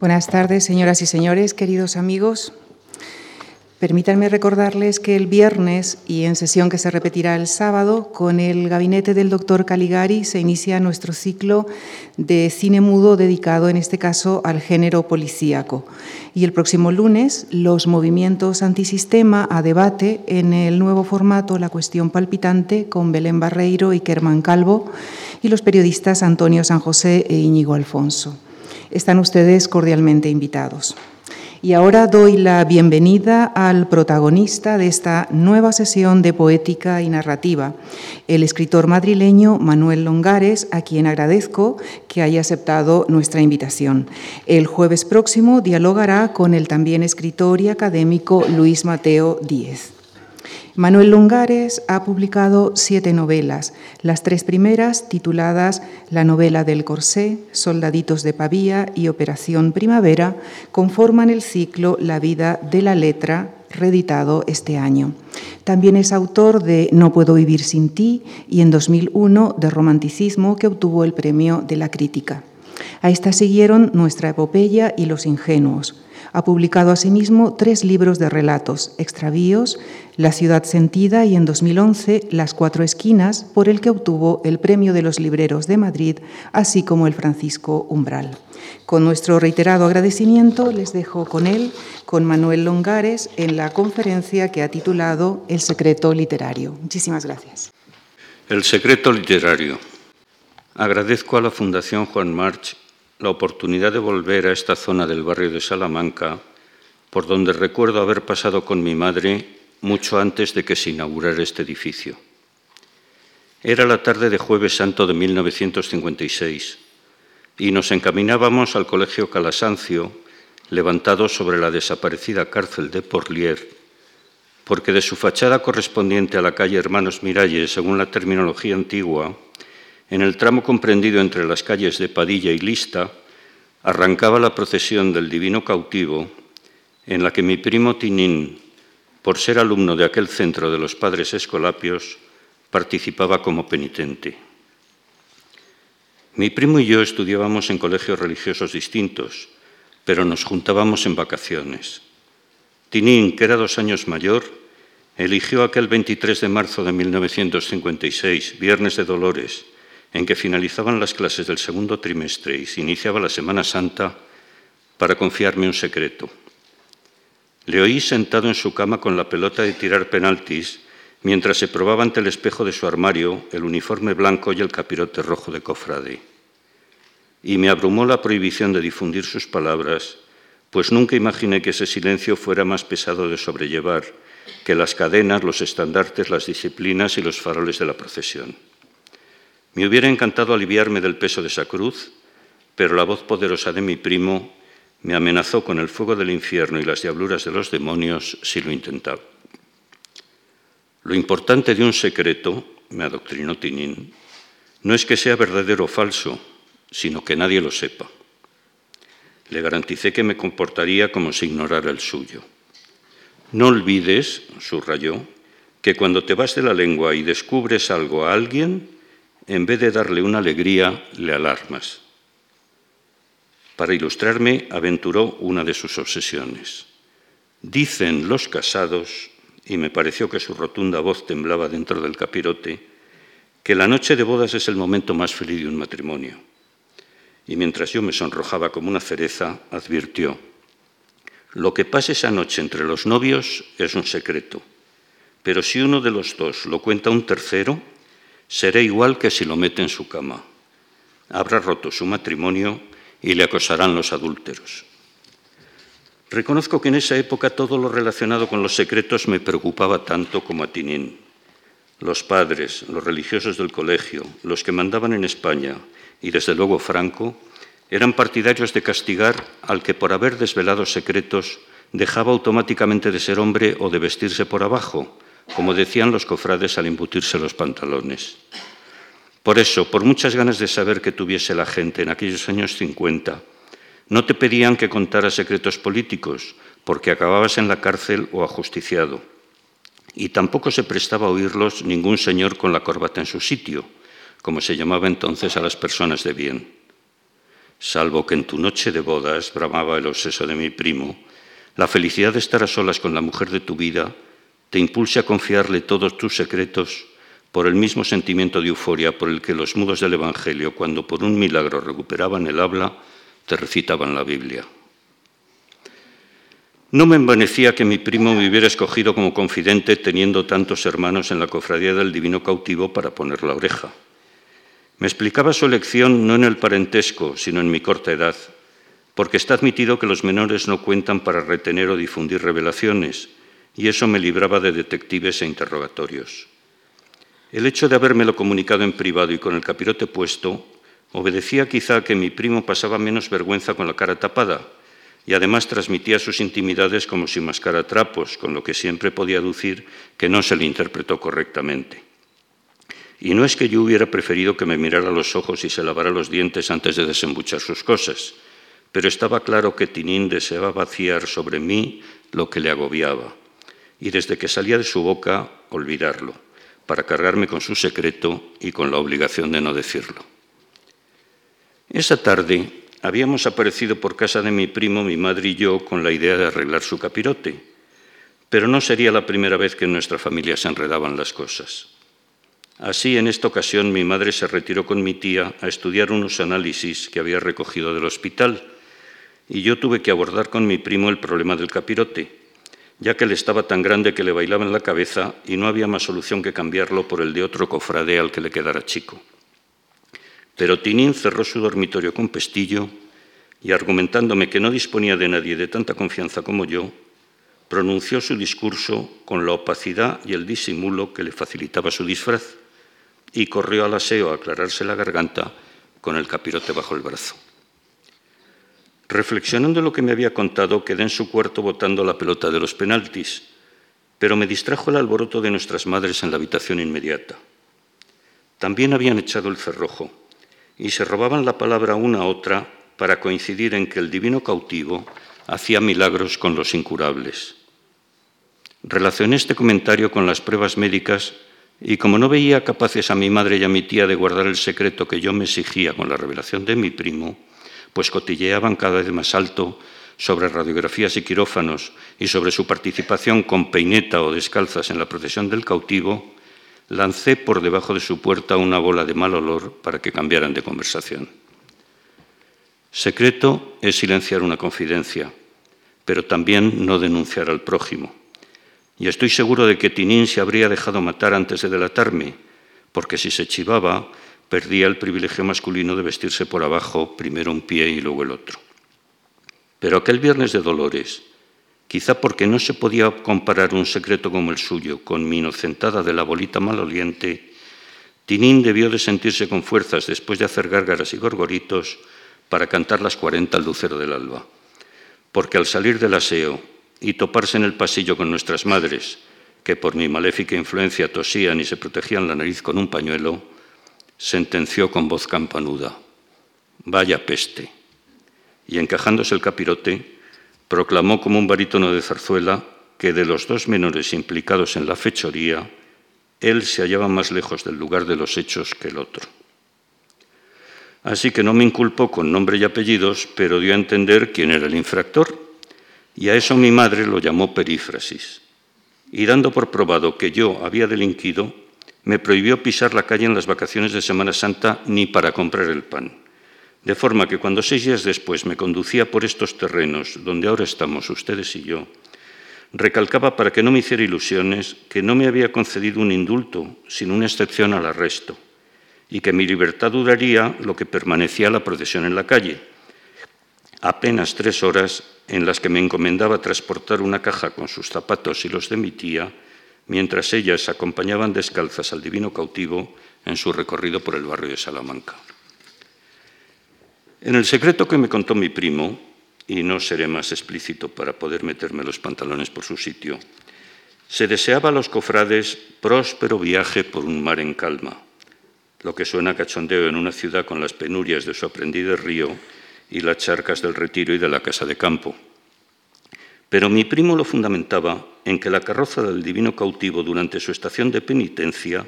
Buenas tardes, señoras y señores, queridos amigos. Permítanme recordarles que el viernes y en sesión que se repetirá el sábado, con el gabinete del doctor Caligari se inicia nuestro ciclo de cine mudo dedicado en este caso al género policíaco. Y el próximo lunes, los movimientos antisistema a debate en el nuevo formato La cuestión palpitante con Belén Barreiro y Kerman Calvo y los periodistas Antonio San José e Íñigo Alfonso. Están ustedes cordialmente invitados. Y ahora doy la bienvenida al protagonista de esta nueva sesión de poética y narrativa, el escritor madrileño Manuel Longares, a quien agradezco que haya aceptado nuestra invitación. El jueves próximo dialogará con el también escritor y académico Luis Mateo Díez. Manuel Longares ha publicado siete novelas, las tres primeras tituladas La novela del corsé, Soldaditos de Pavía y Operación Primavera, conforman el ciclo La vida de la letra, reeditado este año. También es autor de No puedo vivir sin ti y en 2001 de Romanticismo, que obtuvo el premio de la crítica. A esta siguieron Nuestra epopeya y Los ingenuos. Ha publicado asimismo tres libros de relatos, Extravíos, La ciudad sentida y en 2011 Las cuatro esquinas, por el que obtuvo el Premio de los Libreros de Madrid, así como el Francisco Umbral. Con nuestro reiterado agradecimiento les dejo con él, con Manuel Longares, en la conferencia que ha titulado El secreto literario. Muchísimas gracias. El secreto literario. Agradezco a la Fundación Juan March la oportunidad de volver a esta zona del barrio de Salamanca, por donde recuerdo haber pasado con mi madre mucho antes de que se inaugurara este edificio. Era la tarde de jueves santo de 1956 y nos encaminábamos al Colegio Calasancio, levantado sobre la desaparecida cárcel de Porlier, porque de su fachada correspondiente a la calle Hermanos Miralles, según la terminología antigua, en el tramo comprendido entre las calles de Padilla y Lista, arrancaba la procesión del Divino Cautivo, en la que mi primo Tinín, por ser alumno de aquel centro de los padres escolapios, participaba como penitente. Mi primo y yo estudiábamos en colegios religiosos distintos, pero nos juntábamos en vacaciones. Tinín, que era dos años mayor, eligió aquel 23 de marzo de 1956, Viernes de Dolores, en que finalizaban las clases del segundo trimestre y se iniciaba la Semana Santa para confiarme un secreto. Le oí sentado en su cama con la pelota de tirar penaltis mientras se probaba ante el espejo de su armario el uniforme blanco y el capirote rojo de cofrade. Y me abrumó la prohibición de difundir sus palabras, pues nunca imaginé que ese silencio fuera más pesado de sobrellevar que las cadenas, los estandartes, las disciplinas y los faroles de la procesión. Me hubiera encantado aliviarme del peso de esa cruz, pero la voz poderosa de mi primo me amenazó con el fuego del infierno y las diabluras de los demonios si lo intentaba. Lo importante de un secreto, me adoctrinó Tinín, no es que sea verdadero o falso, sino que nadie lo sepa. Le garanticé que me comportaría como si ignorara el suyo. No olvides, subrayó, que cuando te vas de la lengua y descubres algo a alguien, en vez de darle una alegría, le alarmas. Para ilustrarme, aventuró una de sus obsesiones. Dicen los casados, y me pareció que su rotunda voz temblaba dentro del capirote, que la noche de bodas es el momento más feliz de un matrimonio. Y mientras yo me sonrojaba como una cereza, advirtió, lo que pase esa noche entre los novios es un secreto, pero si uno de los dos lo cuenta a un tercero, será igual que si lo mete en su cama. Habrá roto su matrimonio y le acosarán los adúlteros. Reconozco que en esa época todo lo relacionado con los secretos me preocupaba tanto como a Tinín. Los padres, los religiosos del colegio, los que mandaban en España y desde luego Franco, eran partidarios de castigar al que por haber desvelado secretos dejaba automáticamente de ser hombre o de vestirse por abajo, como decían los cofrades al embutirse los pantalones. Por eso, por muchas ganas de saber que tuviese la gente en aquellos años 50, no te pedían que contaras secretos políticos, porque acababas en la cárcel o ajusticiado. Y tampoco se prestaba a oírlos ningún señor con la corbata en su sitio, como se llamaba entonces a las personas de bien. salvo que en tu noche de bodas bramaba el obseso de mi primo, la felicidad de estar a solas con la mujer de tu vida te impulse a confiarle todos tus secretos por el mismo sentimiento de euforia por el que los mudos del Evangelio, cuando por un milagro recuperaban el habla, te recitaban la Biblia. No me envanecía que mi primo me hubiera escogido como confidente teniendo tantos hermanos en la cofradía del divino cautivo para poner la oreja. Me explicaba su elección no en el parentesco, sino en mi corta edad, porque está admitido que los menores no cuentan para retener o difundir revelaciones, y eso me libraba de detectives e interrogatorios. El hecho de habérmelo comunicado en privado y con el capirote puesto obedecía quizá que mi primo pasaba menos vergüenza con la cara tapada, y además transmitía sus intimidades como si mascara trapos, con lo que siempre podía aducir que no se le interpretó correctamente. Y no es que yo hubiera preferido que me mirara los ojos y se lavara los dientes antes de desembuchar sus cosas, pero estaba claro que Tinín deseaba vaciar sobre mí lo que le agobiaba, y desde que salía de su boca olvidarlo, para cargarme con su secreto y con la obligación de no decirlo. Esa tarde Habíamos aparecido por casa de mi primo, mi madre y yo con la idea de arreglar su capirote, pero no sería la primera vez que en nuestra familia se enredaban las cosas. Así, en esta ocasión, mi madre se retiró con mi tía a estudiar unos análisis que había recogido del hospital y yo tuve que abordar con mi primo el problema del capirote, ya que él estaba tan grande que le bailaba en la cabeza y no había más solución que cambiarlo por el de otro cofrade al que le quedara chico. Pero Tinín cerró su dormitorio con pestillo y, argumentándome que no disponía de nadie de tanta confianza como yo, pronunció su discurso con la opacidad y el disimulo que le facilitaba su disfraz y corrió al aseo a aclararse la garganta con el capirote bajo el brazo. Reflexionando lo que me había contado, quedé en su cuarto botando la pelota de los penaltis, pero me distrajo el alboroto de nuestras madres en la habitación inmediata. También habían echado el cerrojo y se robaban la palabra una a otra para coincidir en que el divino cautivo hacía milagros con los incurables. Relacioné este comentario con las pruebas médicas y como no veía capaces a mi madre y a mi tía de guardar el secreto que yo me exigía con la revelación de mi primo, pues cotilleaban cada vez más alto sobre radiografías y quirófanos y sobre su participación con peineta o descalzas en la procesión del cautivo, lancé por debajo de su puerta una bola de mal olor para que cambiaran de conversación. Secreto es silenciar una confidencia, pero también no denunciar al prójimo. Y estoy seguro de que Tinín se habría dejado matar antes de delatarme, porque si se chivaba, perdía el privilegio masculino de vestirse por abajo, primero un pie y luego el otro. Pero aquel viernes de Dolores, quizá porque no se podía comparar un secreto como el suyo con mi inocentada de la bolita maloliente, Tinín debió de sentirse con fuerzas después de hacer gárgaras y gorgoritos para cantar las cuarenta al lucero del alba. Porque al salir del aseo y toparse en el pasillo con nuestras madres, que por mi maléfica influencia tosían y se protegían la nariz con un pañuelo, sentenció con voz campanuda, vaya peste. Y encajándose el capirote, proclamó como un barítono de zarzuela que de los dos menores implicados en la fechoría, él se hallaba más lejos del lugar de los hechos que el otro. Así que no me inculpó con nombre y apellidos, pero dio a entender quién era el infractor, y a eso mi madre lo llamó perífrasis. Y dando por probado que yo había delinquido, me prohibió pisar la calle en las vacaciones de Semana Santa ni para comprar el pan. De forma que cuando seis días después me conducía por estos terrenos donde ahora estamos ustedes y yo, recalcaba para que no me hiciera ilusiones que no me había concedido un indulto, sino una excepción al arresto, y que mi libertad duraría lo que permanecía la procesión en la calle, apenas tres horas en las que me encomendaba transportar una caja con sus zapatos y los de mi tía, mientras ellas acompañaban descalzas al divino cautivo en su recorrido por el barrio de Salamanca. En el secreto que me contó mi primo, y no seré más explícito para poder meterme los pantalones por su sitio, se deseaba a los cofrades próspero viaje por un mar en calma, lo que suena cachondeo en una ciudad con las penurias de su aprendido río y las charcas del retiro y de la casa de campo. Pero mi primo lo fundamentaba en que la carroza del divino cautivo durante su estación de penitencia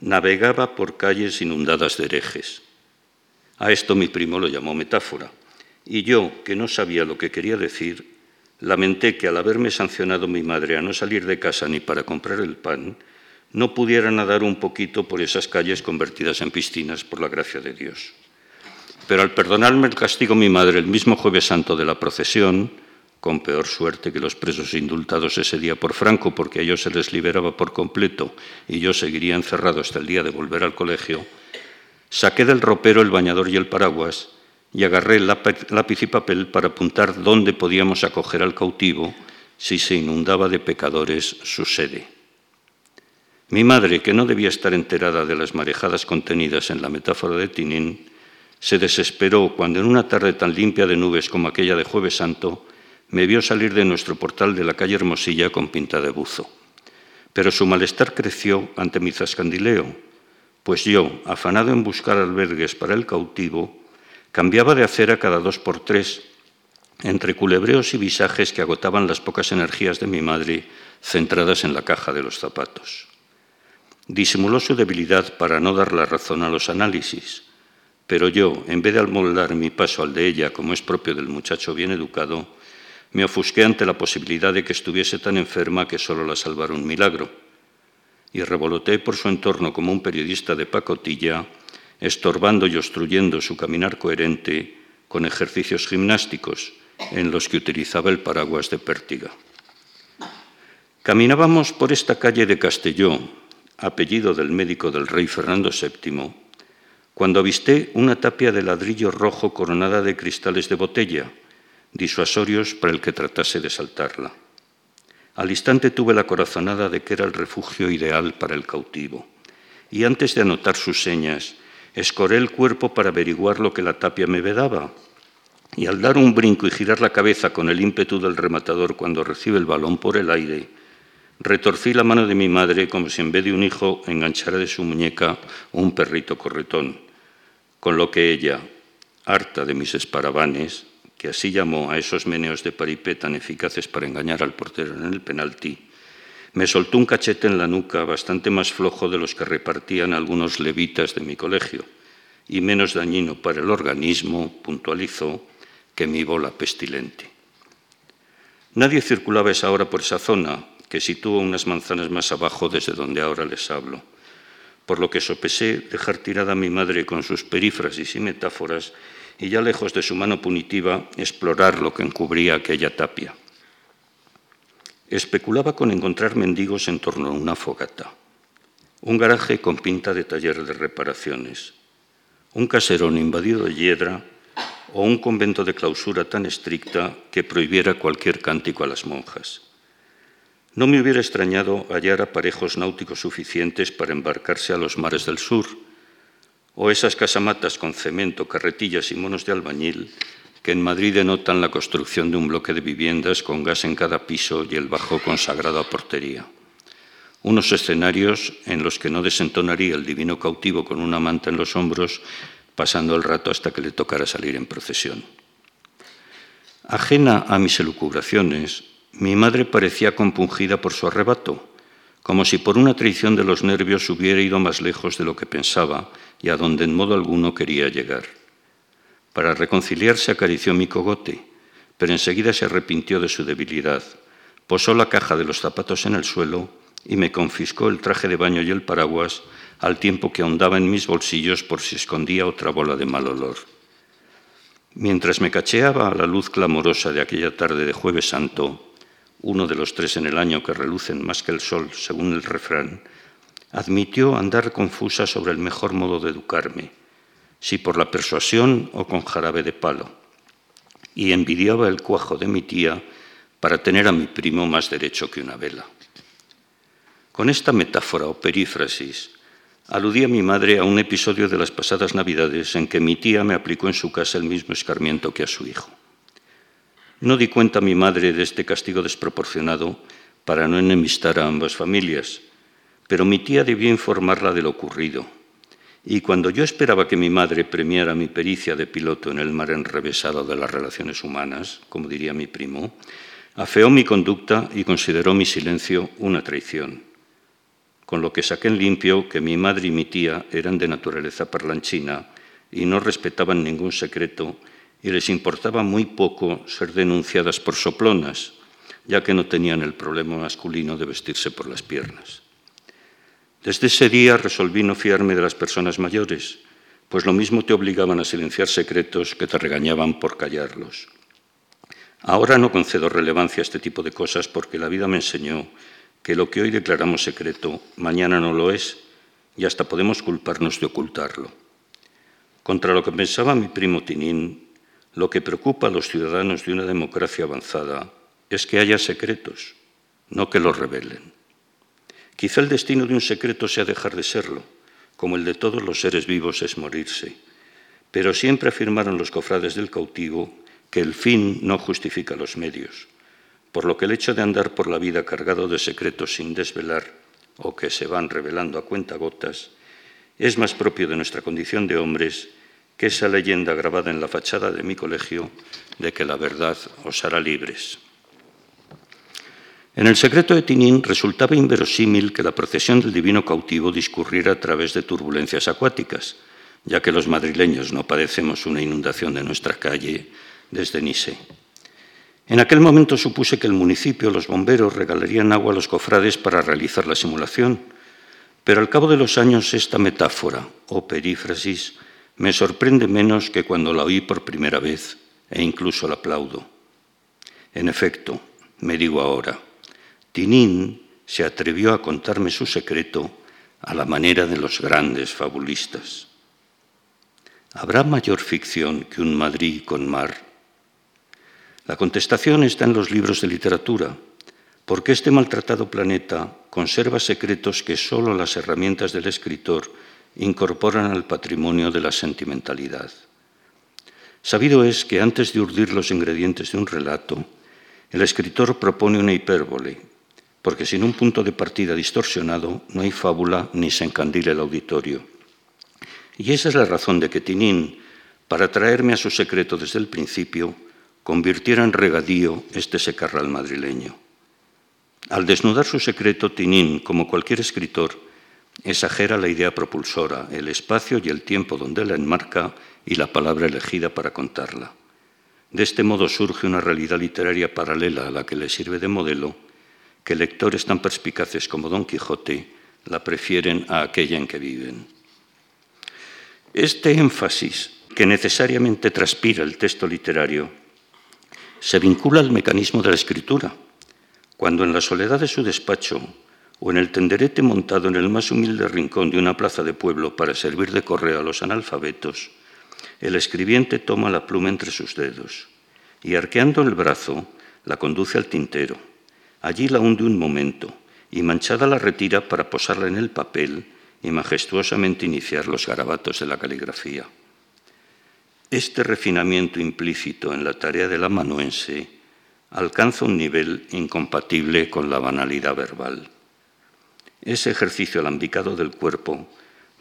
navegaba por calles inundadas de herejes a esto mi primo lo llamó metáfora. y yo, que no sabía lo que quería decir, lamenté que al haberme sancionado mi madre a no salir de casa ni para comprar el pan, no pudiera nadar un poquito por esas calles convertidas en piscinas por la gracia de Dios. Pero al perdonarme el castigo mi madre el mismo jueves santo de la procesión, con peor suerte que los presos indultados ese día por Franco, porque a ellos se les liberaba por completo y yo seguiría encerrado hasta el día de volver al colegio, saqué del ropero el bañador y el paraguas y agarré lápiz y papel para apuntar dónde podíamos acoger al cautivo si se inundaba de pecadores su sede. Mi madre, que no debía estar enterada de las marejadas contenidas en la metáfora de Tinín, se desesperó cuando en una tarde tan limpia de nubes como aquella de Jueves Santo me vio salir de nuestro portal de la calle Hermosilla con pinta de buzo. Pero su malestar creció ante mi zascandileo, pues yo, afanado en buscar albergues para el cautivo, cambiaba de acera cada dos por tres, entre culebreos y visajes que agotaban las pocas energías de mi madre centradas en la caja de los zapatos. Disimuló su debilidad para no dar la razón a los análisis, pero yo, en vez de almoldar mi paso al de ella, como es propio del muchacho bien educado, me ofusqué ante la posibilidad de que estuviese tan enferma que solo la salvara un milagro, y revoloteé por su entorno como un periodista de pacotilla, estorbando y obstruyendo su caminar coherente con ejercicios gimnásticos en los que utilizaba el paraguas de pértiga. Caminábamos por esta calle de Castelló, apellido del médico del rey Fernando VII, cuando avisté una tapia de ladrillo rojo coronada de cristales de botella, disuasorios para el que tratase de saltarla. Al instante tuve la corazonada de que era el refugio ideal para el cautivo, y antes de anotar sus señas, escoré el cuerpo para averiguar lo que la tapia me vedaba, y al dar un brinco y girar la cabeza con el ímpetu del rematador cuando recibe el balón por el aire, retorcí la mano de mi madre como si en vez de un hijo enganchara de su muñeca un perrito corretón, con lo que ella, harta de mis esparavanes, que así llamó a esos meneos de paripé tan eficaces para engañar al portero en el penalti, me soltó un cachete en la nuca bastante más flojo de los que repartían algunos levitas de mi colegio y menos dañino para el organismo, puntualizó, que mi bola pestilente. Nadie circulaba esa hora por esa zona, que sitúo unas manzanas más abajo desde donde ahora les hablo, por lo que sopesé dejar tirada a mi madre con sus perífrasis y metáforas y ya lejos de su mano punitiva explorar lo que encubría aquella tapia. Especulaba con encontrar mendigos en torno a una fogata, un garaje con pinta de taller de reparaciones, un caserón invadido de hiedra o un convento de clausura tan estricta que prohibiera cualquier cántico a las monjas. No me hubiera extrañado hallar aparejos náuticos suficientes para embarcarse a los mares del sur, o esas casamatas con cemento, carretillas y monos de albañil que en Madrid denotan la construcción de un bloque de viviendas con gas en cada piso y el bajo consagrado a portería. Unos escenarios en los que no desentonaría el divino cautivo con una manta en los hombros, pasando el rato hasta que le tocara salir en procesión. Ajena a mis elucubraciones, mi madre parecía compungida por su arrebato, como si por una traición de los nervios hubiera ido más lejos de lo que pensaba y a donde en modo alguno quería llegar. Para reconciliarse acarició mi cogote, pero enseguida se arrepintió de su debilidad, posó la caja de los zapatos en el suelo y me confiscó el traje de baño y el paraguas al tiempo que ahondaba en mis bolsillos por si escondía otra bola de mal olor. Mientras me cacheaba a la luz clamorosa de aquella tarde de jueves santo, uno de los tres en el año que relucen más que el sol, según el refrán, admitió andar confusa sobre el mejor modo de educarme, si por la persuasión o con jarabe de palo, y envidiaba el cuajo de mi tía para tener a mi primo más derecho que una vela. Con esta metáfora o perífrasis, aludí a mi madre a un episodio de las pasadas Navidades en que mi tía me aplicó en su casa el mismo escarmiento que a su hijo. No di cuenta a mi madre de este castigo desproporcionado para no enemistar a ambas familias, pero mi tía debió informarla de lo ocurrido. Y cuando yo esperaba que mi madre premiara mi pericia de piloto en el mar enrevesado de las relaciones humanas, como diría mi primo, afeó mi conducta y consideró mi silencio una traición. Con lo que saqué en limpio que mi madre y mi tía eran de naturaleza parlanchina y no respetaban ningún secreto y les importaba muy poco ser denunciadas por soplonas, ya que no tenían el problema masculino de vestirse por las piernas. Desde ese día resolví no fiarme de las personas mayores, pues lo mismo te obligaban a silenciar secretos que te regañaban por callarlos. Ahora no concedo relevancia a este tipo de cosas porque la vida me enseñó que lo que hoy declaramos secreto, mañana no lo es y hasta podemos culparnos de ocultarlo. Contra lo que pensaba mi primo Tinín, lo que preocupa a los ciudadanos de una democracia avanzada es que haya secretos, no que los revelen. Quizá el destino de un secreto sea dejar de serlo, como el de todos los seres vivos es morirse, pero siempre afirmaron los cofrades del cautivo que el fin no justifica los medios, por lo que el hecho de andar por la vida cargado de secretos sin desvelar o que se van revelando a cuentagotas es más propio de nuestra condición de hombres que esa leyenda grabada en la fachada de mi colegio de que la verdad os hará libres. En el secreto de Tinín resultaba inverosímil que la procesión del divino cautivo discurriera a través de turbulencias acuáticas, ya que los madrileños no padecemos una inundación de nuestra calle desde Nice. En aquel momento supuse que el municipio, los bomberos, regalarían agua a los cofrades para realizar la simulación, pero al cabo de los años esta metáfora o perífrasis me sorprende menos que cuando la oí por primera vez e incluso la aplaudo. En efecto, me digo ahora, Tinín se atrevió a contarme su secreto a la manera de los grandes fabulistas. ¿Habrá mayor ficción que un Madrid con mar? La contestación está en los libros de literatura, porque este maltratado planeta conserva secretos que solo las herramientas del escritor incorporan al patrimonio de la sentimentalidad. Sabido es que antes de urdir los ingredientes de un relato, el escritor propone una hipérbole, porque sin un punto de partida distorsionado no hay fábula ni se encandila el auditorio. Y esa es la razón de que Tinín, para traerme a su secreto desde el principio, convirtiera en regadío este secarral madrileño. Al desnudar su secreto, Tinín, como cualquier escritor, exagera la idea propulsora, el espacio y el tiempo donde la enmarca y la palabra elegida para contarla. De este modo surge una realidad literaria paralela a la que le sirve de modelo, que lectores tan perspicaces como Don Quijote la prefieren a aquella en que viven. Este énfasis que necesariamente transpira el texto literario se vincula al mecanismo de la escritura, cuando en la soledad de su despacho o en el tenderete montado en el más humilde rincón de una plaza de pueblo para servir de correo a los analfabetos, el escribiente toma la pluma entre sus dedos y arqueando el brazo la conduce al tintero. Allí la hunde un momento y manchada la retira para posarla en el papel y majestuosamente iniciar los garabatos de la caligrafía. Este refinamiento implícito en la tarea del amanuense alcanza un nivel incompatible con la banalidad verbal. Ese ejercicio alambicado del cuerpo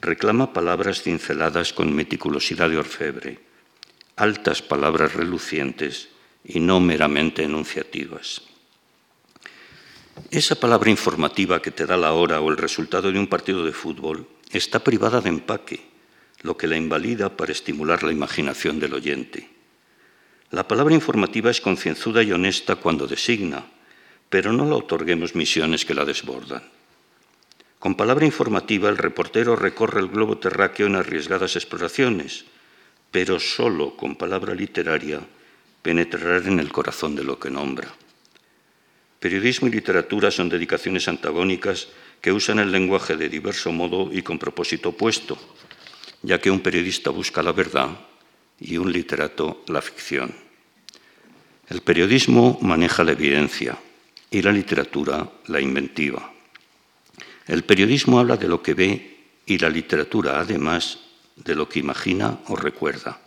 reclama palabras cinceladas con meticulosidad de orfebre, altas palabras relucientes y no meramente enunciativas. Esa palabra informativa que te da la hora o el resultado de un partido de fútbol está privada de empaque, lo que la invalida para estimular la imaginación del oyente. La palabra informativa es concienzuda y honesta cuando designa, pero no le otorguemos misiones que la desbordan. Con palabra informativa, el reportero recorre el globo terráqueo en arriesgadas exploraciones, pero solo con palabra literaria penetrará en el corazón de lo que nombra. Periodismo y literatura son dedicaciones antagónicas que usan el lenguaje de diverso modo y con propósito opuesto, ya que un periodista busca la verdad y un literato la ficción. El periodismo maneja la evidencia y la literatura la inventiva. El periodismo habla de lo que ve y la literatura, además, de lo que imagina o recuerda.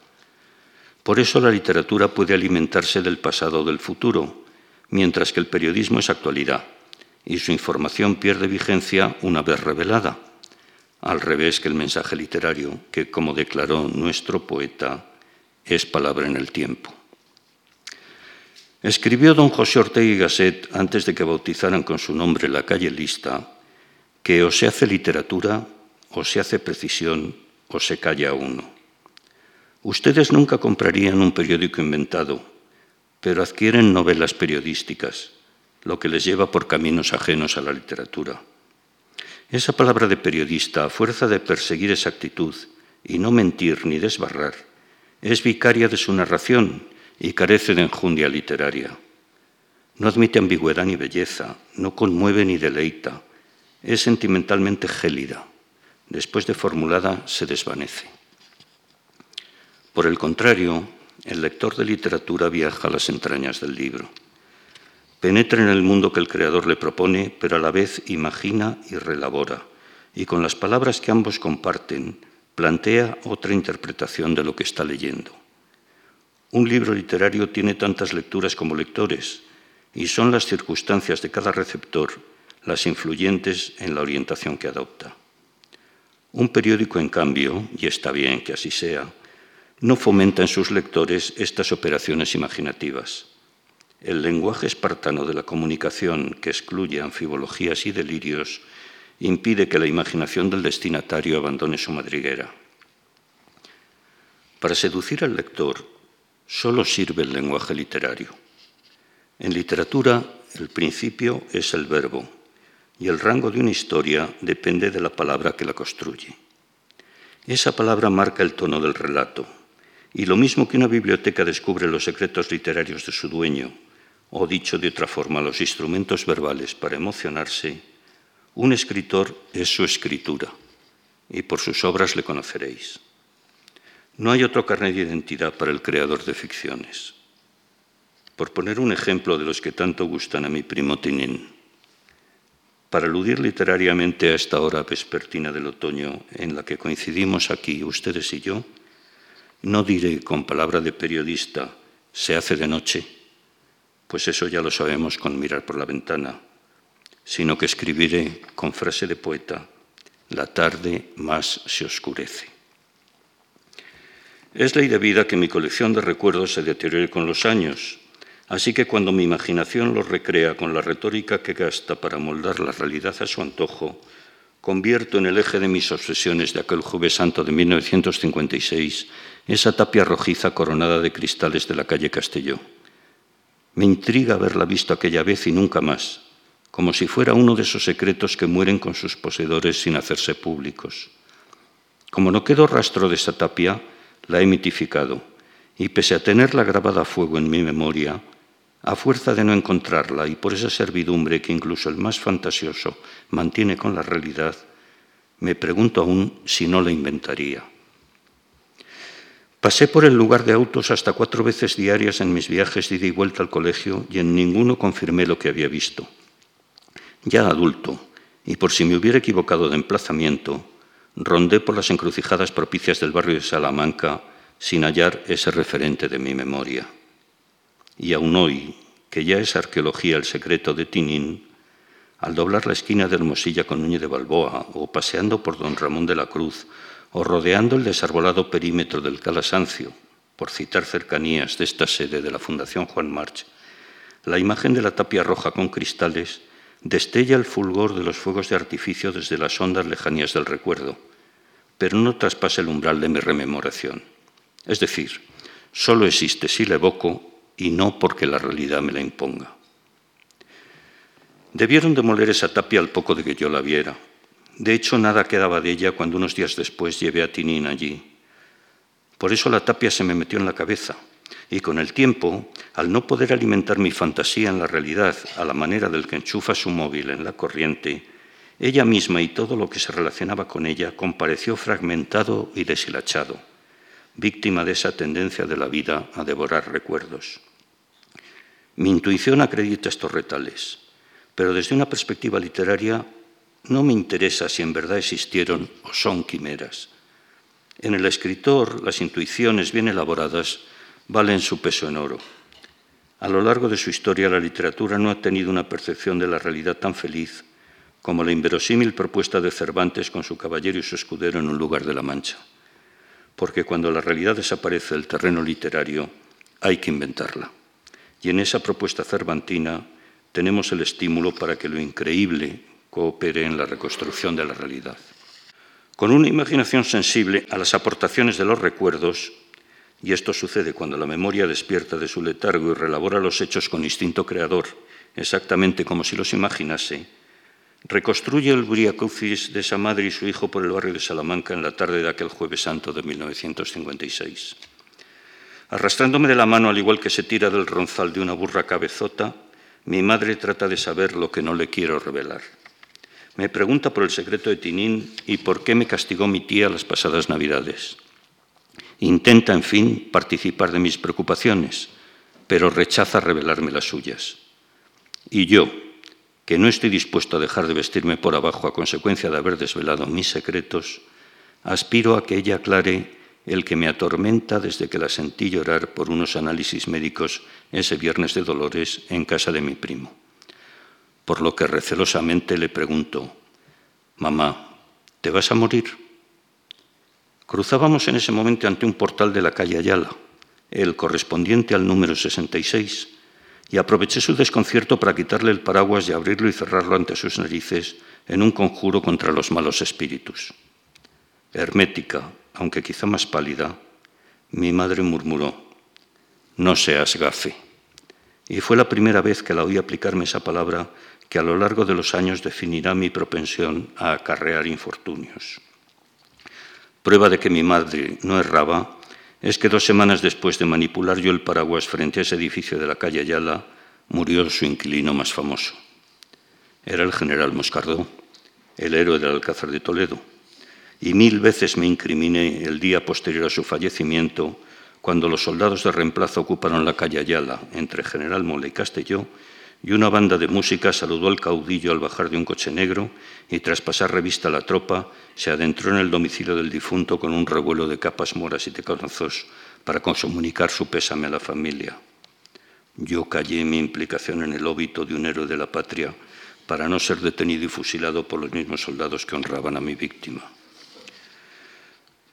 Por eso la literatura puede alimentarse del pasado o del futuro, mientras que el periodismo es actualidad y su información pierde vigencia una vez revelada, al revés que el mensaje literario, que, como declaró nuestro poeta, es palabra en el tiempo. Escribió don José Ortega y Gasset, antes de que bautizaran con su nombre la calle Lista, que o se hace literatura, o se hace precisión, o se calla uno. Ustedes nunca comprarían un periódico inventado, pero adquieren novelas periodísticas, lo que les lleva por caminos ajenos a la literatura. Esa palabra de periodista, a fuerza de perseguir exactitud y no mentir ni desbarrar, es vicaria de su narración y carece de enjundia literaria. No admite ambigüedad ni belleza, no conmueve ni deleita, es sentimentalmente gélida. Después de formulada, se desvanece. Por el contrario, el lector de literatura viaja a las entrañas del libro. Penetra en el mundo que el creador le propone, pero a la vez imagina y relabora, y con las palabras que ambos comparten, plantea otra interpretación de lo que está leyendo. Un libro literario tiene tantas lecturas como lectores, y son las circunstancias de cada receptor las influyentes en la orientación que adopta. Un periódico, en cambio, y está bien que así sea, no fomenta en sus lectores estas operaciones imaginativas. El lenguaje espartano de la comunicación, que excluye anfibologías y delirios, impide que la imaginación del destinatario abandone su madriguera. Para seducir al lector solo sirve el lenguaje literario. En literatura, el principio es el verbo y el rango de una historia depende de la palabra que la construye. Esa palabra marca el tono del relato, y lo mismo que una biblioteca descubre los secretos literarios de su dueño, o dicho de otra forma, los instrumentos verbales para emocionarse, un escritor es su escritura, y por sus obras le conoceréis. No hay otro carnet de identidad para el creador de ficciones. Por poner un ejemplo de los que tanto gustan a mi primo Tinin, para aludir literariamente a esta hora vespertina del otoño en la que coincidimos aquí ustedes y yo, no diré con palabra de periodista se hace de noche, pues eso ya lo sabemos con mirar por la ventana, sino que escribiré con frase de poeta, la tarde más se oscurece. Es ley de vida que mi colección de recuerdos se deteriore con los años, Así que cuando mi imaginación los recrea con la retórica que gasta para moldar la realidad a su antojo, convierto en el eje de mis obsesiones de aquel jueves santo de 1956 esa tapia rojiza coronada de cristales de la calle Castelló. Me intriga haberla visto aquella vez y nunca más, como si fuera uno de esos secretos que mueren con sus poseedores sin hacerse públicos. Como no quedó rastro de esa tapia, la he mitificado, y pese a tenerla grabada a fuego en mi memoria, a fuerza de no encontrarla y por esa servidumbre que incluso el más fantasioso mantiene con la realidad, me pregunto aún si no la inventaría. Pasé por el lugar de autos hasta cuatro veces diarias en mis viajes de ida y vuelta al colegio y en ninguno confirmé lo que había visto. Ya adulto, y por si me hubiera equivocado de emplazamiento, rondé por las encrucijadas propicias del barrio de Salamanca sin hallar ese referente de mi memoria. Y aún hoy, que ya es arqueología el secreto de Tinín, al doblar la esquina de Hermosilla con Núñez de Balboa, o paseando por Don Ramón de la Cruz, o rodeando el desarbolado perímetro del Calasancio, por citar cercanías de esta sede de la Fundación Juan March, la imagen de la tapia roja con cristales destella el fulgor de los fuegos de artificio desde las hondas lejanías del recuerdo, pero no traspasa el umbral de mi rememoración. Es decir, solo existe si la evoco y no porque la realidad me la imponga. Debieron demoler esa tapia al poco de que yo la viera. De hecho, nada quedaba de ella cuando unos días después llevé a Tinín allí. Por eso la tapia se me metió en la cabeza. Y con el tiempo, al no poder alimentar mi fantasía en la realidad a la manera del que enchufa su móvil en la corriente, ella misma y todo lo que se relacionaba con ella compareció fragmentado y deshilachado víctima de esa tendencia de la vida a devorar recuerdos. Mi intuición acredita estos retales, pero desde una perspectiva literaria no me interesa si en verdad existieron o son quimeras. En el escritor, las intuiciones bien elaboradas valen su peso en oro. A lo largo de su historia, la literatura no ha tenido una percepción de la realidad tan feliz como la inverosímil propuesta de Cervantes con su caballero y su escudero en un lugar de la Mancha porque cuando la realidad desaparece del terreno literario, hay que inventarla. Y en esa propuesta cervantina tenemos el estímulo para que lo increíble coopere en la reconstrucción de la realidad. Con una imaginación sensible a las aportaciones de los recuerdos, y esto sucede cuando la memoria despierta de su letargo y relabora los hechos con instinto creador, exactamente como si los imaginase, reconstruye el Briacucis de esa madre y su hijo por el barrio de Salamanca en la tarde de aquel jueves santo de 1956. Arrastrándome de la mano al igual que se tira del ronzal de una burra cabezota, mi madre trata de saber lo que no le quiero revelar. Me pregunta por el secreto de Tinín y por qué me castigó mi tía las pasadas Navidades. Intenta, en fin, participar de mis preocupaciones, pero rechaza revelarme las suyas. Y yo, que no estoy dispuesto a dejar de vestirme por abajo a consecuencia de haber desvelado mis secretos, aspiro a que ella aclare el que me atormenta desde que la sentí llorar por unos análisis médicos ese viernes de Dolores en casa de mi primo. Por lo que recelosamente le pregunto, Mamá, ¿te vas a morir? Cruzábamos en ese momento ante un portal de la calle Ayala, el correspondiente al número 66, y aproveché su desconcierto para quitarle el paraguas y abrirlo y cerrarlo ante sus narices en un conjuro contra los malos espíritus. Hermética, aunque quizá más pálida, mi madre murmuró, no seas gafe. Y fue la primera vez que la oí aplicarme esa palabra que a lo largo de los años definirá mi propensión a acarrear infortunios. Prueba de que mi madre no erraba es que dos semanas después de manipular yo el paraguas frente a ese edificio de la calle Ayala, murió su inquilino más famoso. Era el general Moscardó, el héroe del Alcázar de Toledo, y mil veces me incriminé el día posterior a su fallecimiento cuando los soldados de reemplazo ocuparon la calle Ayala entre General Mola y Castelló y una banda de música saludó al caudillo al bajar de un coche negro y tras pasar revista a la tropa se adentró en el domicilio del difunto con un revuelo de capas moras y tecanzos para comunicar su pésame a la familia. Yo callé mi implicación en el óbito de un héroe de la patria para no ser detenido y fusilado por los mismos soldados que honraban a mi víctima.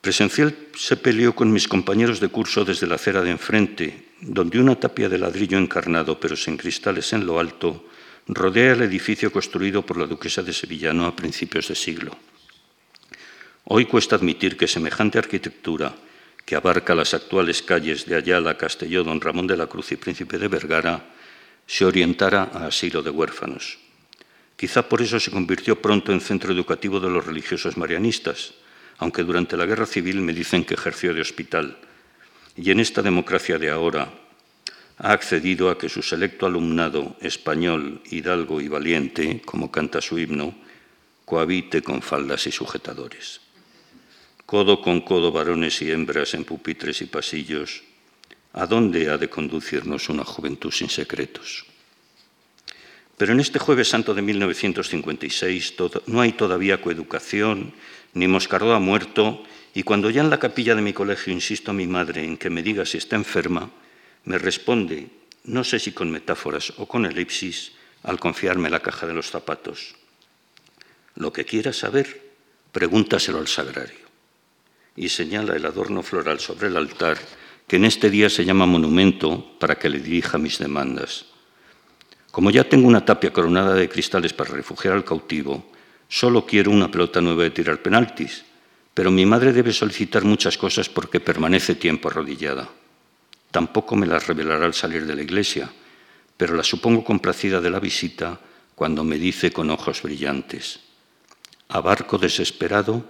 Presencial se peleó con mis compañeros de curso desde la acera de enfrente, donde una tapia de ladrillo encarnado, pero sin cristales en lo alto, rodea el edificio construido por la duquesa de Sevillano a principios de siglo. Hoy cuesta admitir que semejante arquitectura, que abarca las actuales calles de Ayala, Castelló, Don Ramón de la Cruz y Príncipe de Vergara, se orientara a asilo de huérfanos. Quizá por eso se convirtió pronto en centro educativo de los religiosos marianistas, aunque durante la guerra civil me dicen que ejerció de hospital. Y en esta democracia de ahora ha accedido a que su selecto alumnado español, hidalgo y valiente, como canta su himno, cohabite con faldas y sujetadores. Codo con codo varones y hembras en pupitres y pasillos, ¿a dónde ha de conducirnos una juventud sin secretos? Pero en este jueves santo de 1956 no hay todavía coeducación ni Moscardó ha muerto, y cuando ya en la capilla de mi colegio insisto a mi madre en que me diga si está enferma, me responde, no sé si con metáforas o con elipsis, al confiarme la caja de los zapatos. Lo que quiera saber, pregúntaselo al sagrario. Y señala el adorno floral sobre el altar, que en este día se llama monumento para que le dirija mis demandas. Como ya tengo una tapia coronada de cristales para refugiar al cautivo, Solo quiero una pelota nueva de tirar penaltis, pero mi madre debe solicitar muchas cosas porque permanece tiempo arrodillada. Tampoco me las revelará al salir de la iglesia, pero la supongo complacida de la visita cuando me dice con ojos brillantes, a barco desesperado,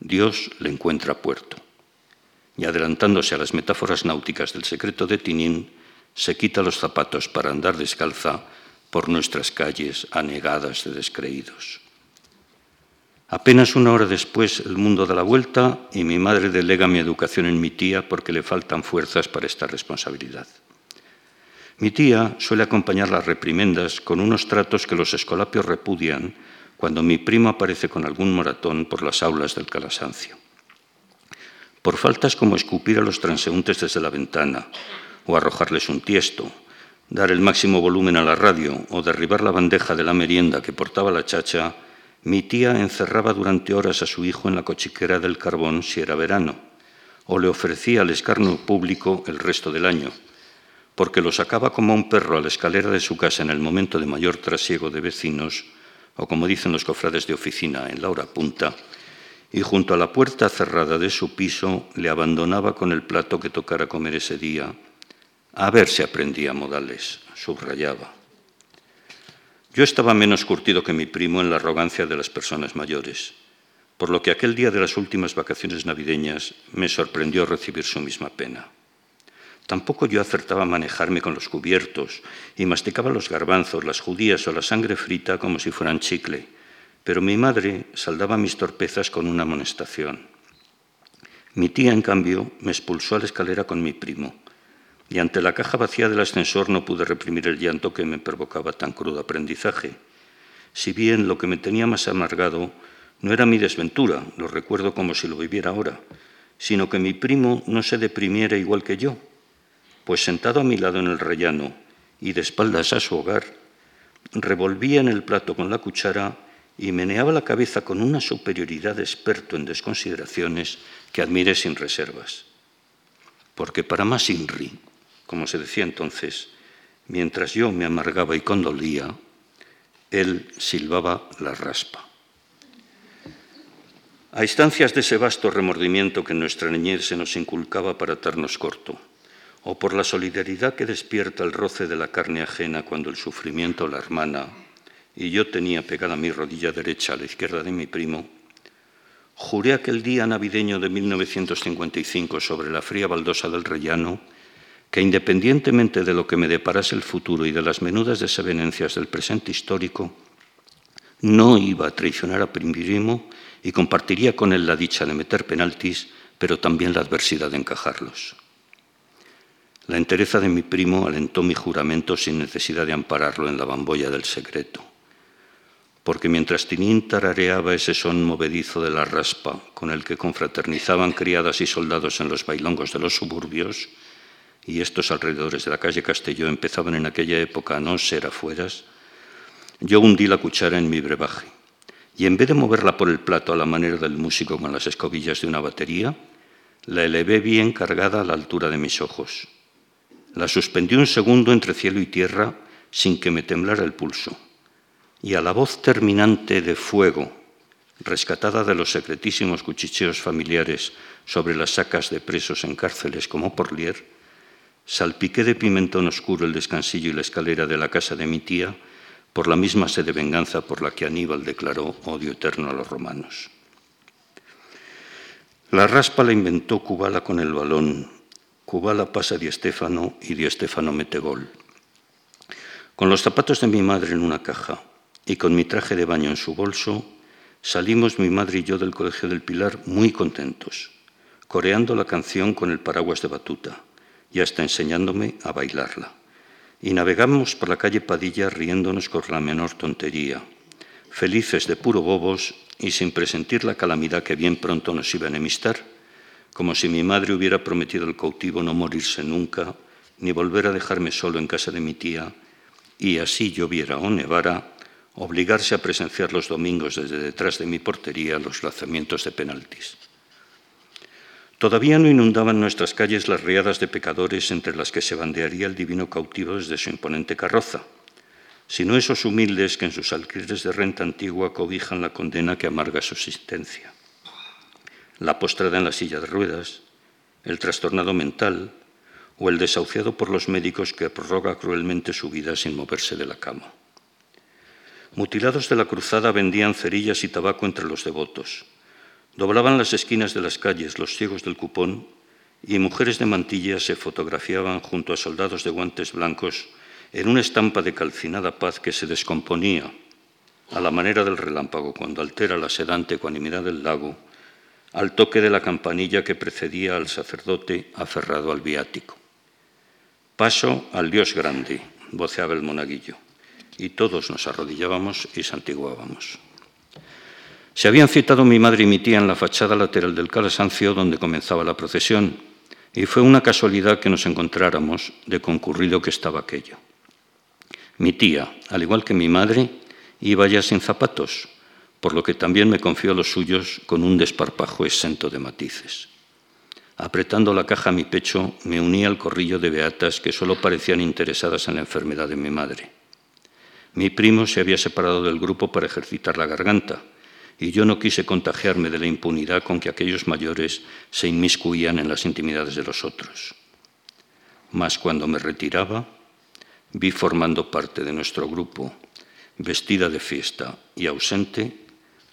Dios le encuentra puerto. Y adelantándose a las metáforas náuticas del secreto de Tinín, se quita los zapatos para andar descalza por nuestras calles anegadas de descreídos. Apenas una hora después el mundo da la vuelta y mi madre delega mi educación en mi tía porque le faltan fuerzas para esta responsabilidad. Mi tía suele acompañar las reprimendas con unos tratos que los escolapios repudian cuando mi primo aparece con algún moratón por las aulas del Calasancio. Por faltas como escupir a los transeúntes desde la ventana o arrojarles un tiesto, dar el máximo volumen a la radio o derribar la bandeja de la merienda que portaba la chacha, mi tía encerraba durante horas a su hijo en la cochiquera del carbón si era verano, o le ofrecía al escarno público el resto del año, porque lo sacaba como un perro a la escalera de su casa en el momento de mayor trasiego de vecinos, o como dicen los cofrades de oficina en la hora punta, y junto a la puerta cerrada de su piso le abandonaba con el plato que tocara comer ese día, a ver si aprendía modales, subrayaba. Yo estaba menos curtido que mi primo en la arrogancia de las personas mayores, por lo que aquel día de las últimas vacaciones navideñas me sorprendió recibir su misma pena. Tampoco yo acertaba a manejarme con los cubiertos y masticaba los garbanzos, las judías o la sangre frita como si fueran chicle pero mi madre saldaba mis torpezas con una amonestación. Mi tía, en cambio, me expulsó a la escalera con mi primo, y ante la caja vacía del ascensor no pude reprimir el llanto que me provocaba tan crudo aprendizaje. Si bien lo que me tenía más amargado no era mi desventura, lo recuerdo como si lo viviera ahora, sino que mi primo no se deprimiera igual que yo, pues sentado a mi lado en el rellano y de espaldas a su hogar, revolvía en el plato con la cuchara y meneaba la cabeza con una superioridad de experto en desconsideraciones que admiré sin reservas. Porque para más INRI, como se decía entonces, mientras yo me amargaba y condolía, él silbaba la raspa. A instancias de ese vasto remordimiento que en nuestra niñez se nos inculcaba para atarnos corto, o por la solidaridad que despierta el roce de la carne ajena cuando el sufrimiento la hermana, y yo tenía pegada mi rodilla derecha a la izquierda de mi primo, juré aquel día navideño de 1955 sobre la fría baldosa del rellano que independientemente de lo que me deparase el futuro y de las menudas desavenencias del presente histórico, no iba a traicionar a mi primo y compartiría con él la dicha de meter penaltis, pero también la adversidad de encajarlos. La entereza de mi primo alentó mi juramento sin necesidad de ampararlo en la bambolla del secreto porque mientras Tinín tarareaba ese son movedizo de la raspa con el que confraternizaban criadas y soldados en los bailongos de los suburbios, y estos alrededores de la calle Castelló empezaban en aquella época a no ser afueras, yo hundí la cuchara en mi brebaje, y en vez de moverla por el plato a la manera del músico con las escobillas de una batería, la elevé bien cargada a la altura de mis ojos. La suspendí un segundo entre cielo y tierra sin que me temblara el pulso y a la voz terminante de fuego, rescatada de los secretísimos cuchicheos familiares sobre las sacas de presos en cárceles como Porlier, salpiqué de pimentón oscuro el descansillo y la escalera de la casa de mi tía por la misma sed de venganza por la que Aníbal declaró odio eterno a los romanos. La raspa la inventó Cubala con el balón. Cubala pasa Di Estéfano y Di Estéfano mete gol. Con los zapatos de mi madre en una caja, y con mi traje de baño en su bolso, salimos mi madre y yo del Colegio del Pilar muy contentos, coreando la canción con el paraguas de batuta y hasta enseñándome a bailarla. Y navegamos por la calle Padilla riéndonos con la menor tontería, felices de puro bobos y sin presentir la calamidad que bien pronto nos iba a enemistar, como si mi madre hubiera prometido al cautivo no morirse nunca, ni volver a dejarme solo en casa de mi tía, y así lloviera o nevara, obligarse a presenciar los domingos desde detrás de mi portería los lanzamientos de penaltis. Todavía no inundaban nuestras calles las riadas de pecadores entre las que se bandearía el divino cautivo desde su imponente carroza, sino esos humildes que en sus alquileres de renta antigua cobijan la condena que amarga su existencia. La postrada en la silla de ruedas, el trastornado mental o el desahuciado por los médicos que prorroga cruelmente su vida sin moverse de la cama. Mutilados de la cruzada vendían cerillas y tabaco entre los devotos. Doblaban las esquinas de las calles los ciegos del cupón y mujeres de mantilla se fotografiaban junto a soldados de guantes blancos en una estampa de calcinada paz que se descomponía a la manera del relámpago cuando altera la sedante ecuanimidad del lago al toque de la campanilla que precedía al sacerdote aferrado al viático. Paso al Dios grande, voceaba el monaguillo y todos nos arrodillábamos y santiguábamos. Se habían citado mi madre y mi tía en la fachada lateral del calasancio donde comenzaba la procesión, y fue una casualidad que nos encontráramos de concurrido que estaba aquello. Mi tía, al igual que mi madre, iba ya sin zapatos, por lo que también me confió los suyos con un desparpajo exento de matices. Apretando la caja a mi pecho, me uní al corrillo de beatas que solo parecían interesadas en la enfermedad de mi madre. Mi primo se había separado del grupo para ejercitar la garganta y yo no quise contagiarme de la impunidad con que aquellos mayores se inmiscuían en las intimidades de los otros. Mas cuando me retiraba, vi formando parte de nuestro grupo, vestida de fiesta y ausente,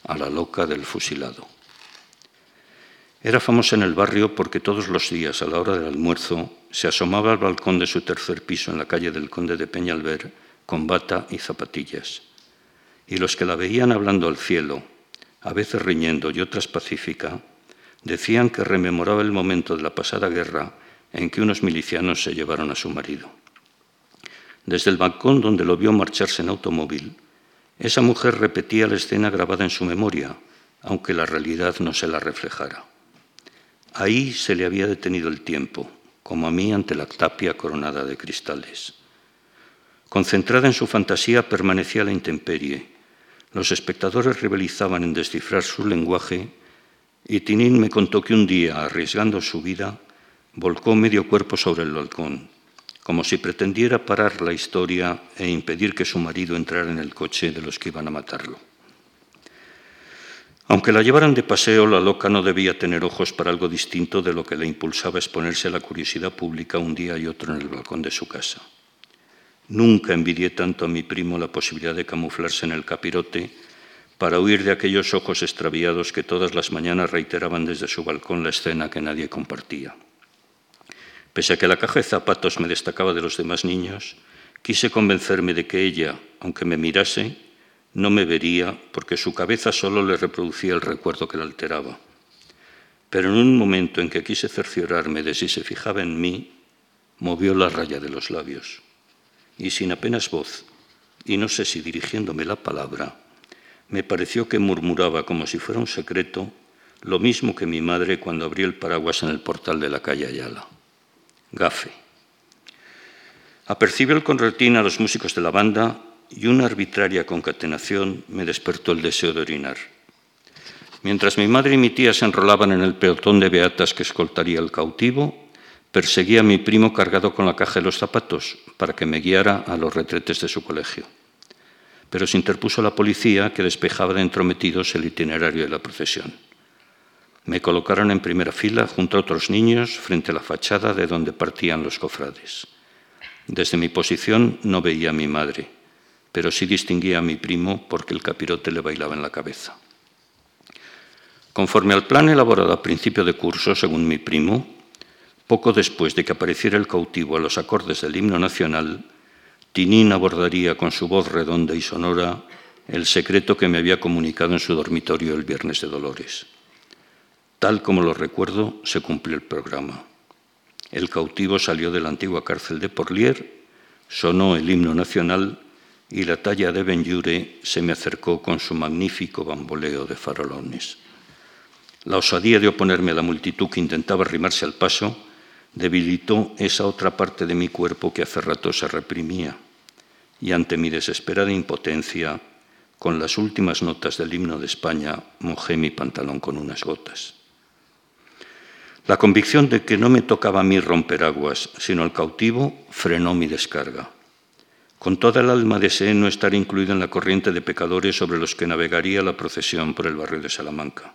a la loca del fusilado. Era famosa en el barrio porque todos los días, a la hora del almuerzo, se asomaba al balcón de su tercer piso en la calle del Conde de Peñalver con bata y zapatillas. Y los que la veían hablando al cielo, a veces riñendo y otras pacífica, decían que rememoraba el momento de la pasada guerra en que unos milicianos se llevaron a su marido. Desde el balcón donde lo vio marcharse en automóvil, esa mujer repetía la escena grabada en su memoria, aunque la realidad no se la reflejara. Ahí se le había detenido el tiempo, como a mí ante la tapia coronada de cristales. Concentrada en su fantasía permanecía la intemperie. Los espectadores rivalizaban en descifrar su lenguaje y Tinín me contó que un día, arriesgando su vida, volcó medio cuerpo sobre el balcón, como si pretendiera parar la historia e impedir que su marido entrara en el coche de los que iban a matarlo. Aunque la llevaran de paseo, la loca no debía tener ojos para algo distinto de lo que le impulsaba a exponerse a la curiosidad pública un día y otro en el balcón de su casa. Nunca envidié tanto a mi primo la posibilidad de camuflarse en el capirote para huir de aquellos ojos extraviados que todas las mañanas reiteraban desde su balcón la escena que nadie compartía. Pese a que la caja de zapatos me destacaba de los demás niños, quise convencerme de que ella, aunque me mirase, no me vería porque su cabeza solo le reproducía el recuerdo que la alteraba. Pero en un momento en que quise cerciorarme de si se fijaba en mí, movió la raya de los labios y sin apenas voz, y no sé si dirigiéndome la palabra, me pareció que murmuraba como si fuera un secreto lo mismo que mi madre cuando abrió el paraguas en el portal de la calle Ayala. Gafe. Apercibió el conretín a los músicos de la banda y una arbitraria concatenación me despertó el deseo de orinar. Mientras mi madre y mi tía se enrolaban en el pelotón de beatas que escoltaría el cautivo, perseguía a mi primo cargado con la caja de los zapatos para que me guiara a los retretes de su colegio. Pero se interpuso la policía que despejaba de entrometidos el itinerario de la procesión. Me colocaron en primera fila junto a otros niños frente a la fachada de donde partían los cofrades. Desde mi posición no veía a mi madre pero sí distinguía a mi primo porque el capirote le bailaba en la cabeza. Conforme al plan elaborado a principio de curso, según mi primo, poco después de que apareciera el cautivo a los acordes del himno nacional, Tinín abordaría con su voz redonda y sonora el secreto que me había comunicado en su dormitorio el viernes de Dolores. Tal como lo recuerdo, se cumplió el programa. El cautivo salió de la antigua cárcel de Porlier, sonó el himno nacional y la talla de Benjure se me acercó con su magnífico bamboleo de farolones. La osadía de oponerme a la multitud que intentaba arrimarse al paso debilitó esa otra parte de mi cuerpo que hace rato se reprimía, y ante mi desesperada impotencia, con las últimas notas del himno de España, mojé mi pantalón con unas gotas. La convicción de que no me tocaba a mí romper aguas, sino al cautivo, frenó mi descarga. Con toda el alma deseé no estar incluido en la corriente de pecadores sobre los que navegaría la procesión por el barrio de Salamanca.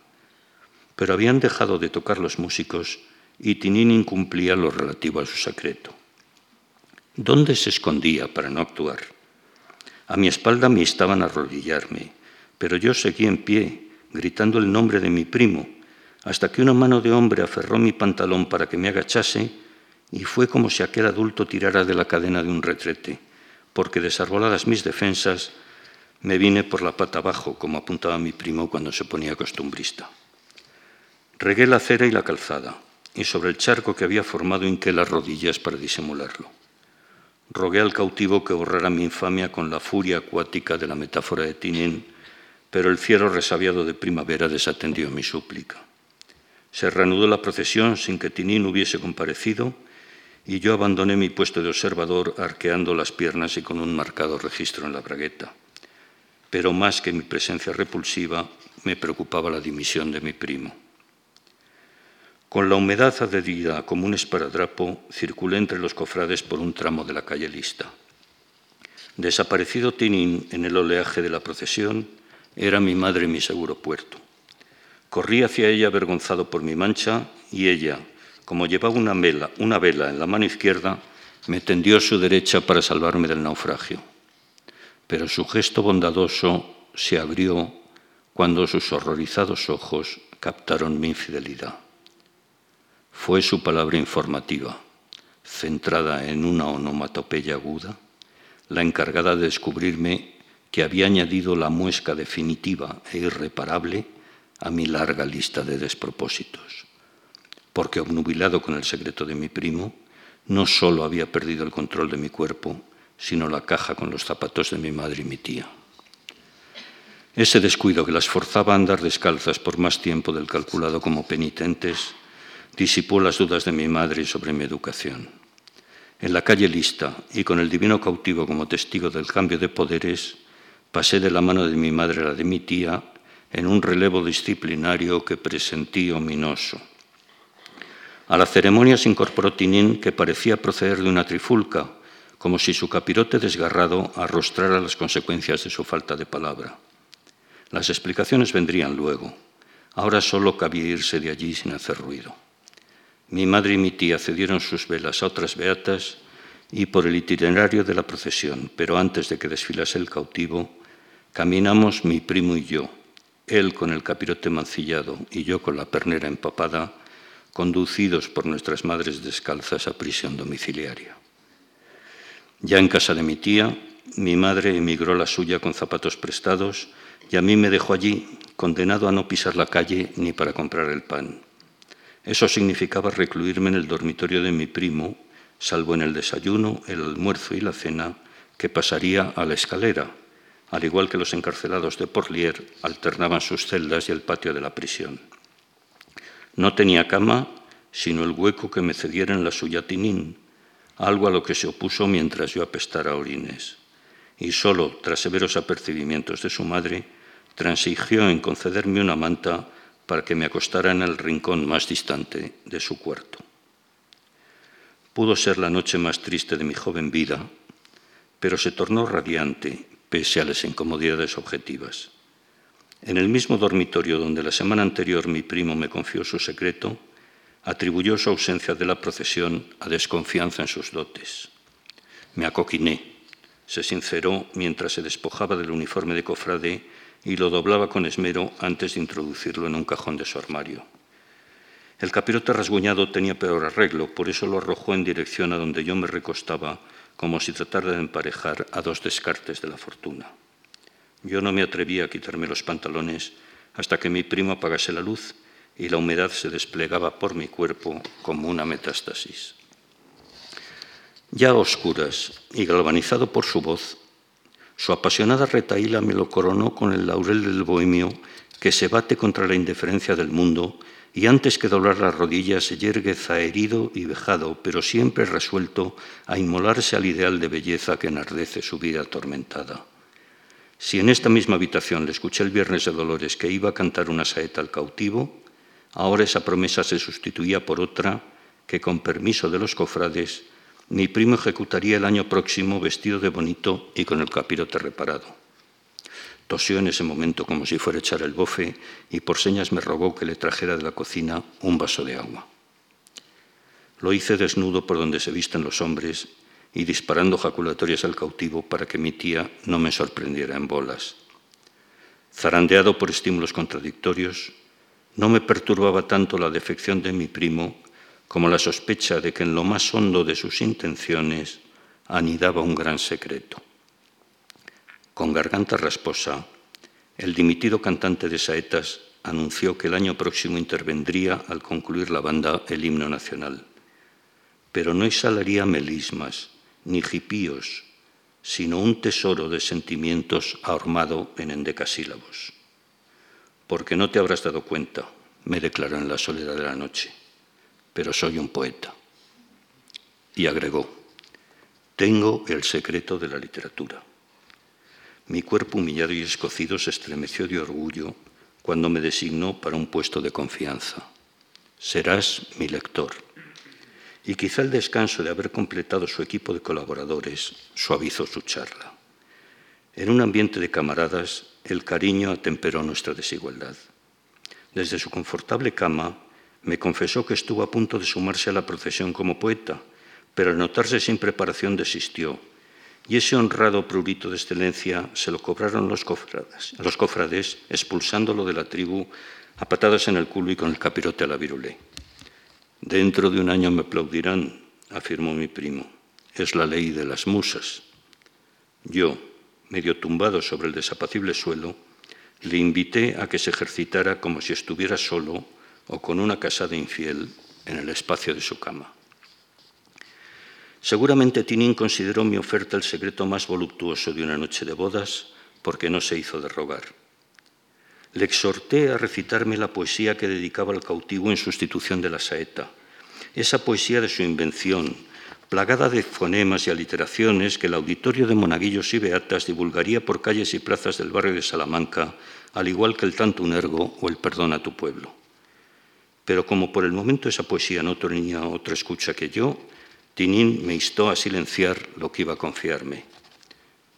Pero habían dejado de tocar los músicos y Tinín incumplía lo relativo a su secreto. ¿Dónde se escondía para no actuar? A mi espalda me instaban a arrodillarme, pero yo seguí en pie, gritando el nombre de mi primo, hasta que una mano de hombre aferró mi pantalón para que me agachase y fue como si aquel adulto tirara de la cadena de un retrete porque desarboladas mis defensas, me vine por la pata abajo, como apuntaba mi primo cuando se ponía costumbrista. Regué la acera y la calzada, y sobre el charco que había formado hinqué las rodillas para disimularlo. Rogué al cautivo que borrara mi infamia con la furia acuática de la metáfora de Tinin, pero el fiero resabiado de primavera desatendió mi súplica. Se reanudó la procesión sin que Tinín hubiese comparecido y yo abandoné mi puesto de observador arqueando las piernas y con un marcado registro en la bragueta. Pero más que mi presencia repulsiva, me preocupaba la dimisión de mi primo. Con la humedad adherida como un esparadrapo, circulé entre los cofrades por un tramo de la calle Lista. Desaparecido Tinín en el oleaje de la procesión, Era mi madre mi seguro puerto. Corrí hacia ella avergonzado por mi mancha y ella, como llevaba una vela, una vela en la mano izquierda, me tendió su derecha para salvarme del naufragio. Pero su gesto bondadoso se abrió cuando sus horrorizados ojos captaron mi infidelidad. Fue su palabra informativa, centrada en una onomatopeya aguda, la encargada de descubrirme que había añadido la muesca definitiva e irreparable a mi larga lista de despropósitos, porque obnubilado con el secreto de mi primo, no solo había perdido el control de mi cuerpo, sino la caja con los zapatos de mi madre y mi tía. Ese descuido que las forzaba a andar descalzas por más tiempo del calculado como penitentes disipó las dudas de mi madre sobre mi educación. En la calle lista y con el divino cautivo como testigo del cambio de poderes, pasé de la mano de mi madre a la de mi tía en un relevo disciplinario que presentí ominoso. A la ceremonia se incorporó Tinín, que parecía proceder de una trifulca, como si su capirote desgarrado arrostrara las consecuencias de su falta de palabra. Las explicaciones vendrían luego. Ahora solo cabía irse de allí sin hacer ruido. Mi madre y mi tía cedieron sus velas a otras beatas y por el itinerario de la procesión, pero antes de que desfilase el cautivo, caminamos mi primo y yo, él con el capirote mancillado y yo con la pernera empapada, conducidos por nuestras madres descalzas a prisión domiciliaria. Ya en casa de mi tía, mi madre emigró la suya con zapatos prestados y a mí me dejó allí, condenado a no pisar la calle ni para comprar el pan. Eso significaba recluirme en el dormitorio de mi primo, salvo en el desayuno, el almuerzo y la cena, que pasaría a la escalera, al igual que los encarcelados de Porlier alternaban sus celdas y el patio de la prisión. No tenía cama, sino el hueco que me cediera en la suya tinín, algo a lo que se opuso mientras yo apestara orines. Y solo tras severos apercibimientos de su madre, transigió en concederme una manta para que me acostara en el rincón más distante de su cuarto. Pudo ser la noche más triste de mi joven vida, pero se tornó radiante pese a las incomodidades objetivas. En el mismo dormitorio donde la semana anterior mi primo me confió su secreto, atribuyó su ausencia de la procesión a desconfianza en sus dotes. Me acoquiné, se sinceró mientras se despojaba del uniforme de cofrade y lo doblaba con esmero antes de introducirlo en un cajón de su armario. El capirote rasguñado tenía peor arreglo, por eso lo arrojó en dirección a donde yo me recostaba, como si tratara de emparejar a dos descartes de la fortuna. Yo no me atrevía a quitarme los pantalones hasta que mi primo apagase la luz y la humedad se desplegaba por mi cuerpo como una metástasis. Ya a oscuras y galvanizado por su voz, su apasionada retaíla me lo coronó con el laurel del bohemio que se bate contra la indiferencia del mundo y antes que doblar las rodillas se yergue zaherido y vejado, pero siempre resuelto a inmolarse al ideal de belleza que enardece su vida atormentada. Si en esta misma habitación le escuché el viernes de Dolores que iba a cantar una saeta al cautivo, ahora esa promesa se sustituía por otra que, con permiso de los cofrades, mi primo ejecutaría el año próximo vestido de bonito y con el capirote reparado. Tosió en ese momento como si fuera a echar el bofe y por señas me rogó que le trajera de la cocina un vaso de agua. Lo hice desnudo por donde se visten los hombres y disparando jaculatorias al cautivo para que mi tía no me sorprendiera en bolas. Zarandeado por estímulos contradictorios, no me perturbaba tanto la defección de mi primo como la sospecha de que en lo más hondo de sus intenciones anidaba un gran secreto. Con garganta rasposa, el dimitido cantante de saetas anunció que el año próximo intervendría al concluir la banda el himno nacional, pero no exhalaría melismas ni jipíos, sino un tesoro de sentimientos ahormado en endecasílabos. Porque no te habrás dado cuenta, me declaró en la soledad de la noche pero soy un poeta. Y agregó, tengo el secreto de la literatura. Mi cuerpo humillado y escocido se estremeció de orgullo cuando me designó para un puesto de confianza. Serás mi lector. Y quizá el descanso de haber completado su equipo de colaboradores suavizó su charla. En un ambiente de camaradas el cariño atemperó nuestra desigualdad. Desde su confortable cama me confesó que estuvo a punto de sumarse a la procesión como poeta, pero al notarse sin preparación desistió, y ese honrado prurito de excelencia se lo cobraron los cofrades, los cofrades expulsándolo de la tribu a patadas en el culo y con el capirote a la virulé. Dentro de un año me aplaudirán, afirmó mi primo. Es la ley de las musas. Yo, medio tumbado sobre el desapacible suelo, le invité a que se ejercitara como si estuviera solo o con una casada infiel en el espacio de su cama. Seguramente Tinín consideró mi oferta el secreto más voluptuoso de una noche de bodas porque no se hizo de rogar. Le exhorté a recitarme la poesía que dedicaba al cautivo en sustitución de la saeta, esa poesía de su invención, plagada de fonemas y aliteraciones que el auditorio de monaguillos y beatas divulgaría por calles y plazas del barrio de Salamanca, al igual que el tanto un ergo o el perdón a tu pueblo. Pero como por el momento esa poesía no tenía otra escucha que yo, Tinín me instó a silenciar lo que iba a confiarme.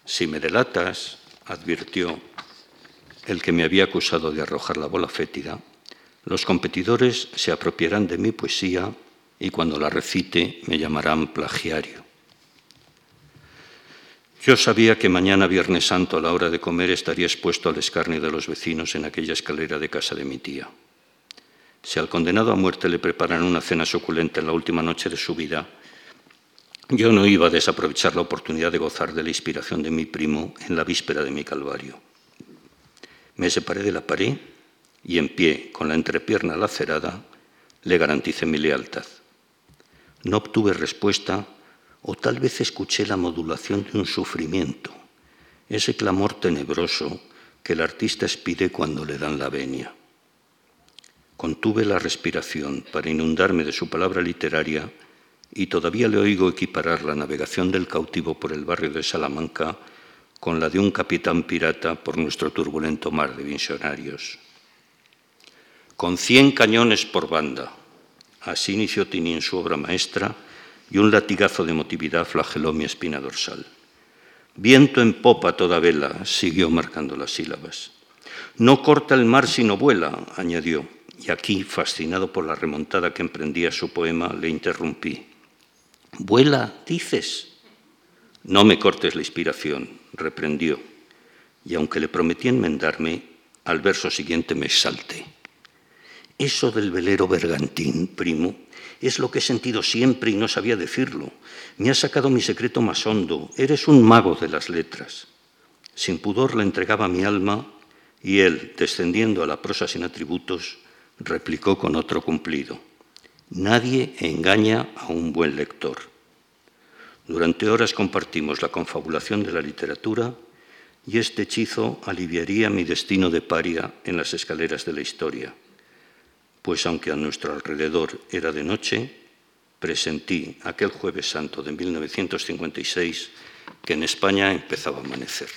Si me delatas, advirtió el que me había acusado de arrojar la bola fétida, los competidores se apropiarán de mi poesía y cuando la recite me llamarán plagiario. Yo sabía que mañana, Viernes Santo, a la hora de comer, estaría expuesto al escarnio de los vecinos en aquella escalera de casa de mi tía. Si al condenado a muerte le preparan una cena suculenta en la última noche de su vida, yo no iba a desaprovechar la oportunidad de gozar de la inspiración de mi primo en la víspera de mi calvario. Me separé de la pared y en pie, con la entrepierna lacerada, le garanticé mi lealtad. No obtuve respuesta o tal vez escuché la modulación de un sufrimiento, ese clamor tenebroso que el artista expide cuando le dan la venia. Contuve la respiración para inundarme de su palabra literaria y todavía le oigo equiparar la navegación del cautivo por el barrio de Salamanca con la de un capitán pirata por nuestro turbulento mar de visionarios. Con cien cañones por banda, Así inició Tinín su obra maestra y un latigazo de emotividad flageló mi espina dorsal. Viento en popa toda vela, siguió marcando las sílabas. No corta el mar sino vuela, añadió, y aquí, fascinado por la remontada que emprendía su poema, le interrumpí. ¿Vuela, dices? No me cortes la inspiración, reprendió, y aunque le prometí enmendarme, al verso siguiente me exalté. Eso del velero bergantín, primo, es lo que he sentido siempre y no sabía decirlo. Me has sacado mi secreto más hondo. Eres un mago de las letras. Sin pudor le entregaba mi alma y él, descendiendo a la prosa sin atributos, replicó con otro cumplido. Nadie engaña a un buen lector. Durante horas compartimos la confabulación de la literatura y este hechizo aliviaría mi destino de paria en las escaleras de la historia pues aunque a nuestro alrededor era de noche, presentí aquel jueves santo de 1956 que en España empezaba a amanecer.